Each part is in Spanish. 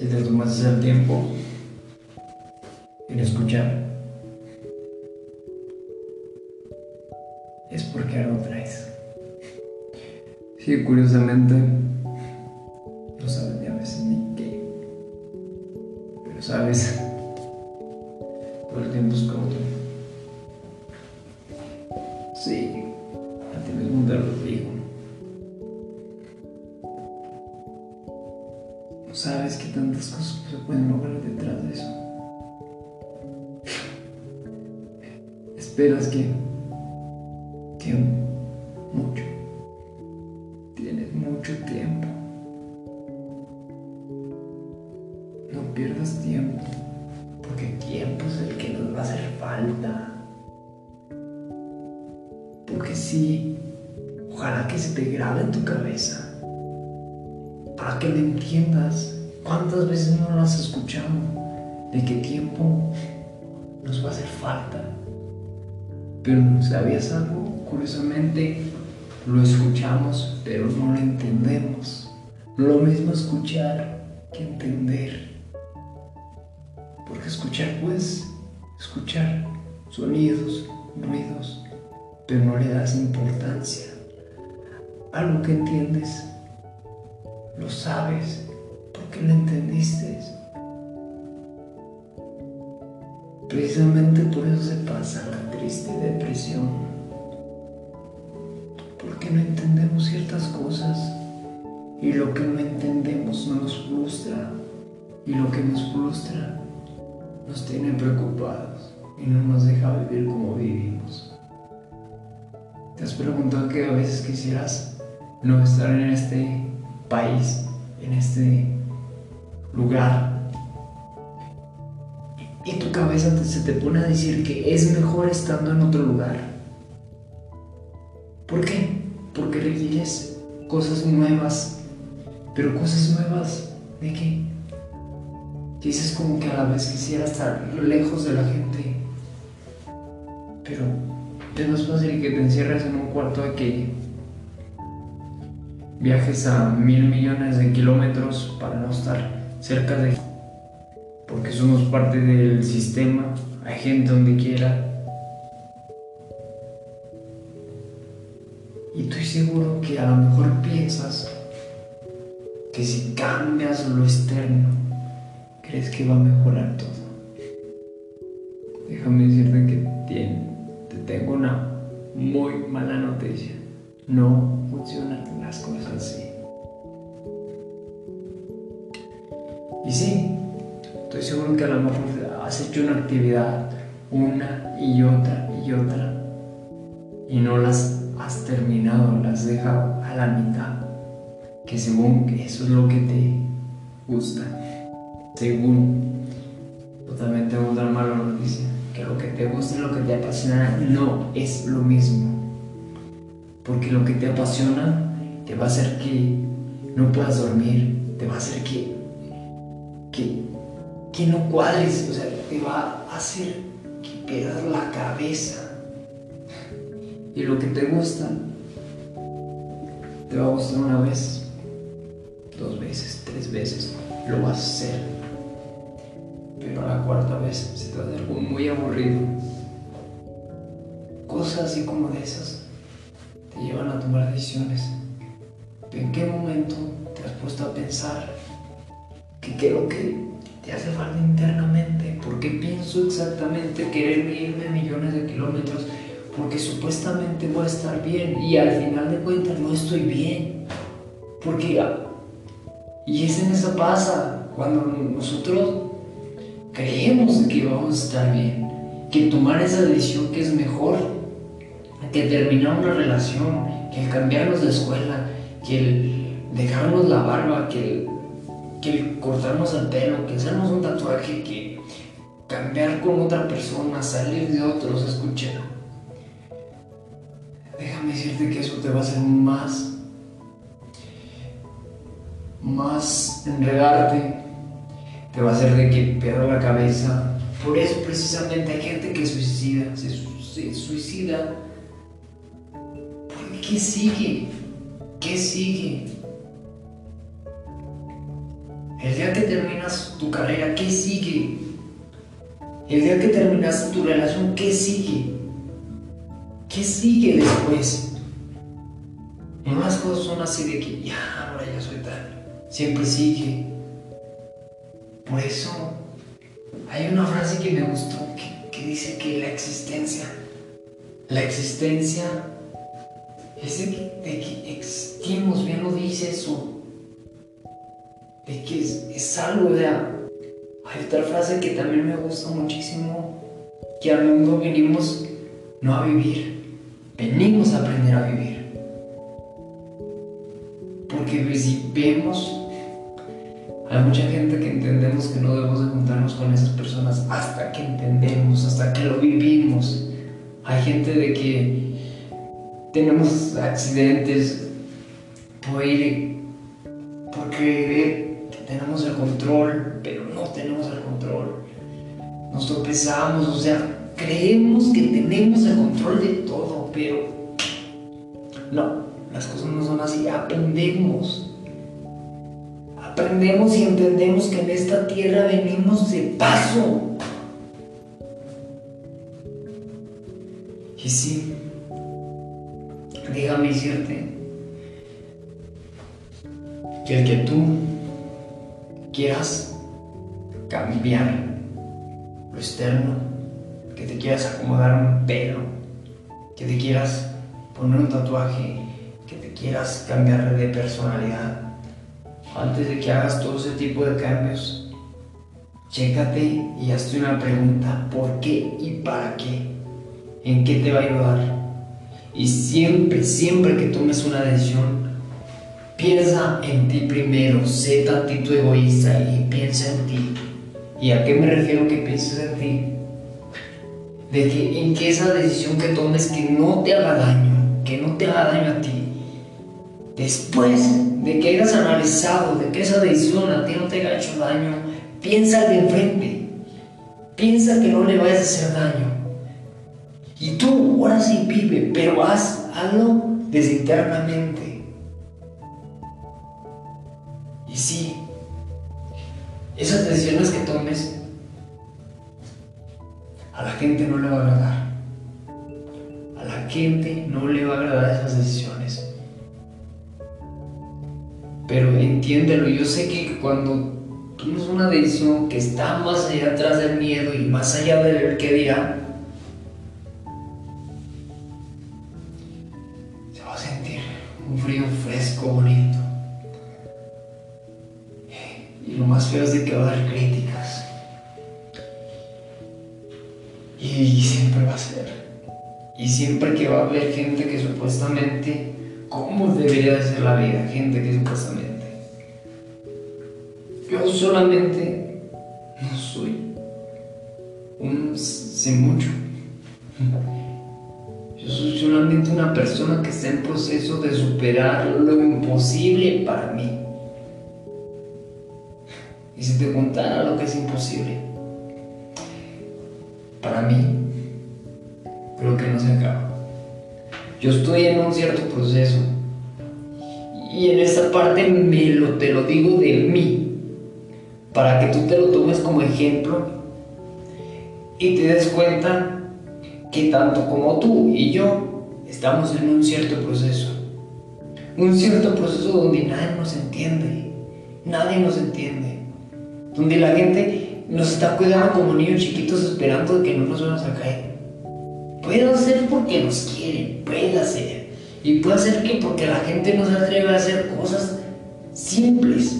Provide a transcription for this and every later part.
si te tomas el tiempo en escuchar, es porque algo traes. Sí, curiosamente, no sabes ni a veces ni qué, pero sabes, Esperas que, que mucho, tienes mucho tiempo. No pierdas tiempo, porque tiempo es el que nos va a hacer falta. Porque sí, ojalá que se te grabe en tu cabeza para que lo entiendas. ¿Cuántas veces no lo has escuchado? De qué tiempo nos va a hacer falta. Pero ¿sabías algo? Curiosamente lo escuchamos, pero no lo entendemos. Lo mismo escuchar que entender. Porque escuchar, pues, escuchar sonidos, ruidos, pero no le das importancia. Algo que entiendes lo sabes porque lo entendiste. Precisamente por eso se pasa la triste depresión. Porque no entendemos ciertas cosas y lo que no entendemos nos frustra y lo que nos frustra nos tiene preocupados y no nos deja vivir como vivimos. ¿Te has preguntado que a veces quisieras no estar en este país, en este lugar. Y tu cabeza se te pone a decir que es mejor estando en otro lugar. ¿Por qué? Porque requieres cosas nuevas. Pero cosas nuevas, ¿de qué? Dices como que a la vez quisiera estar lejos de la gente. Pero es más fácil que te encierres en un cuarto de que viajes a mil millones de kilómetros para no estar cerca de porque somos parte del sistema, hay gente donde quiera. Y estoy seguro que a lo mejor piensas que si cambias lo externo, crees que va a mejorar todo. Déjame decirte que te tengo una muy mala noticia. No funcionan las cosas así. Y sí, estoy seguro que a lo mejor has hecho una actividad una y otra y otra y no las has terminado, las has dejado a la mitad. Que según eso es lo que te gusta, según totalmente otra mala noticia, que lo que te gusta y lo que te apasiona no es lo mismo. Porque lo que te apasiona te va a hacer que no puedas dormir, te va a hacer que, que, que no cuadres, o sea, te va a hacer que pierdas la cabeza. Y lo que te gusta, te va a gustar una vez, dos veces, tres veces, lo vas a hacer. Pero la cuarta vez se te va algo muy aburrido. Cosas así como de esas te llevan a tomar decisiones. ¿En qué momento te has puesto a pensar que qué lo que te hace falta internamente? ¿Por qué pienso exactamente querer irme millones de kilómetros? Porque supuestamente voy a estar bien y al final de cuentas no estoy bien. Porque, y es en eso pasa, cuando nosotros creemos que vamos a estar bien, que tomar esa decisión que es mejor que terminar una relación, que el cambiarnos de escuela, que el dejarnos la barba, que el, que cortarnos el pelo, que hacernos un tatuaje, que cambiar con otra persona, salir de otros, escuchar. Déjame decirte que eso te va a hacer más, más enredarte, te va a hacer de que pierda la cabeza. Por eso precisamente hay gente que suicida, se, se suicida. ¿Qué sigue? ¿Qué sigue? El día que terminas tu carrera, ¿qué sigue? El día que terminas tu relación, ¿qué sigue? ¿Qué sigue después? No las cosas son así de que ya, ahora ya soy tal. Siempre sigue. Por eso hay una frase que me gustó que, que dice que la existencia, la existencia es de que, existimos, bien lo dice eso, de que es, algo de... Hay otra frase que también me gusta muchísimo, que al mundo venimos no a vivir, venimos a aprender a vivir. Porque pues, si hay mucha gente que entendemos que no debemos de juntarnos con esas personas hasta que entendemos, hasta que lo vivimos. Hay gente de que tenemos accidentes por ir, por creer que tenemos el control, pero no tenemos el control. Nos tropezamos, o sea, creemos que tenemos el control de todo, pero no, las cosas no son así, aprendemos. Aprendemos y entendemos que en esta tierra venimos de paso. Y sí, déjame decirte que el que tú quieras cambiar lo externo, que te quieras acomodar un pelo, que te quieras poner un tatuaje, que te quieras cambiar de personalidad, antes de que hagas todo ese tipo de cambios, chécate y hazte una pregunta, ¿por qué y para qué? ¿En qué te va a ayudar? Y siempre, siempre que tomes una decisión, piensa en ti primero, sé tantito egoísta y piensa en ti. ¿Y a qué me refiero que pienses en ti? De que en que esa decisión que tomes que no te haga daño, que no te haga daño a ti. Después de que hayas analizado de que esa decisión a ti no te haya hecho daño, piensa de enfrente. Piensa que no le vayas a hacer daño. Y tú ahora sí vive, pero haz, hazlo desde internamente. Sí, esas decisiones que tomes, a la gente no le va a agradar. A la gente no le va a agradar esas decisiones. Pero entiéndelo, yo sé que cuando tomes una decisión que está más allá atrás del miedo y más allá del que dirán, fresco, bonito. Más feo es de que va a dar críticas. Y siempre va a ser. Y siempre que va a haber gente que supuestamente, ¿cómo debería de ser la vida? Gente que supuestamente. Yo solamente no soy un sé mucho. Yo soy solamente una persona que está en proceso de superar lo imposible para mí. Y si te contara lo que es imposible, para mí, creo que no se acaba. Yo estoy en un cierto proceso. Y en esta parte me lo, te lo digo de mí, para que tú te lo tomes como ejemplo y te des cuenta que tanto como tú y yo estamos en un cierto proceso. Un cierto proceso donde nadie nos entiende. Nadie nos entiende. Donde la gente nos está cuidando como niños chiquitos esperando que no nos vamos a caer. Puede ser porque nos quieren, puede ser. Y puede ser que porque la gente no se atreve a hacer cosas simples.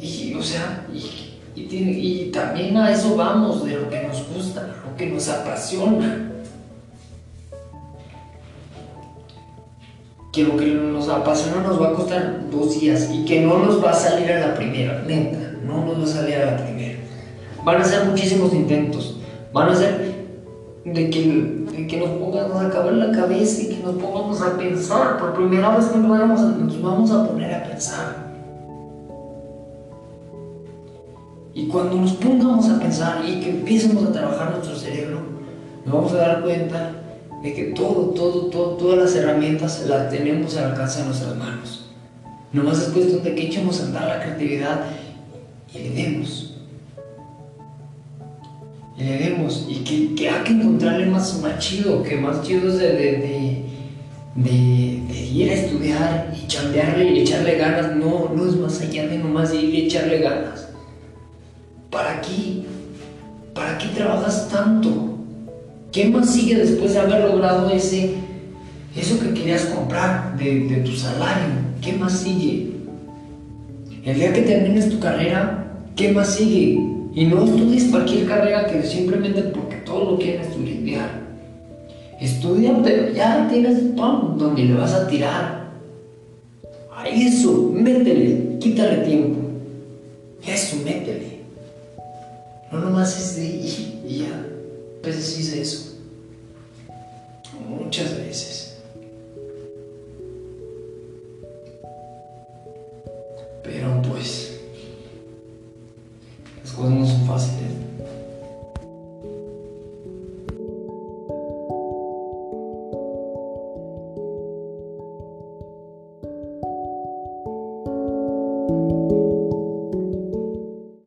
Y, o sea, y y, también a eso vamos, de lo que nos gusta, lo que nos apasiona. Que lo que nos apasiona nos va a costar dos días y que no nos va a salir a la primera, neta, no nos va a salir a la primera. Van a ser muchísimos intentos, van a ser de que, que nos pongamos a acabar la cabeza y que nos pongamos a pensar. Por primera vez nos vamos nos vamos a poner a pensar. Y cuando nos pongamos a pensar y que empecemos a trabajar nuestro cerebro, nos vamos a dar cuenta de que todo, todo, todo, todas las herramientas las tenemos al alcance de nuestras manos. Nomás es cuestión de que echemos a andar la creatividad y le demos. Le demos. Y que, que hay que encontrarle más, más chido, que más chido es de, de, de, ir a estudiar y chambearle y echarle ganas. No, no es más allá de nomás ir y echarle ganas. ¿Para qué? ¿Para qué trabajas tanto? ¿Qué más sigue después de haber logrado ese, eso que querías comprar de, de tu salario? ¿Qué más sigue? El día que termines tu carrera, ¿qué más sigue? Y no estudies cualquier carrera que simplemente porque todo lo quieren estudiar. Estudia, pero ya tienes pam donde le vas a tirar. A eso, métele, quítale tiempo. Eso, métele. No nomás es de y ya. Veces hice eso. Muchas veces.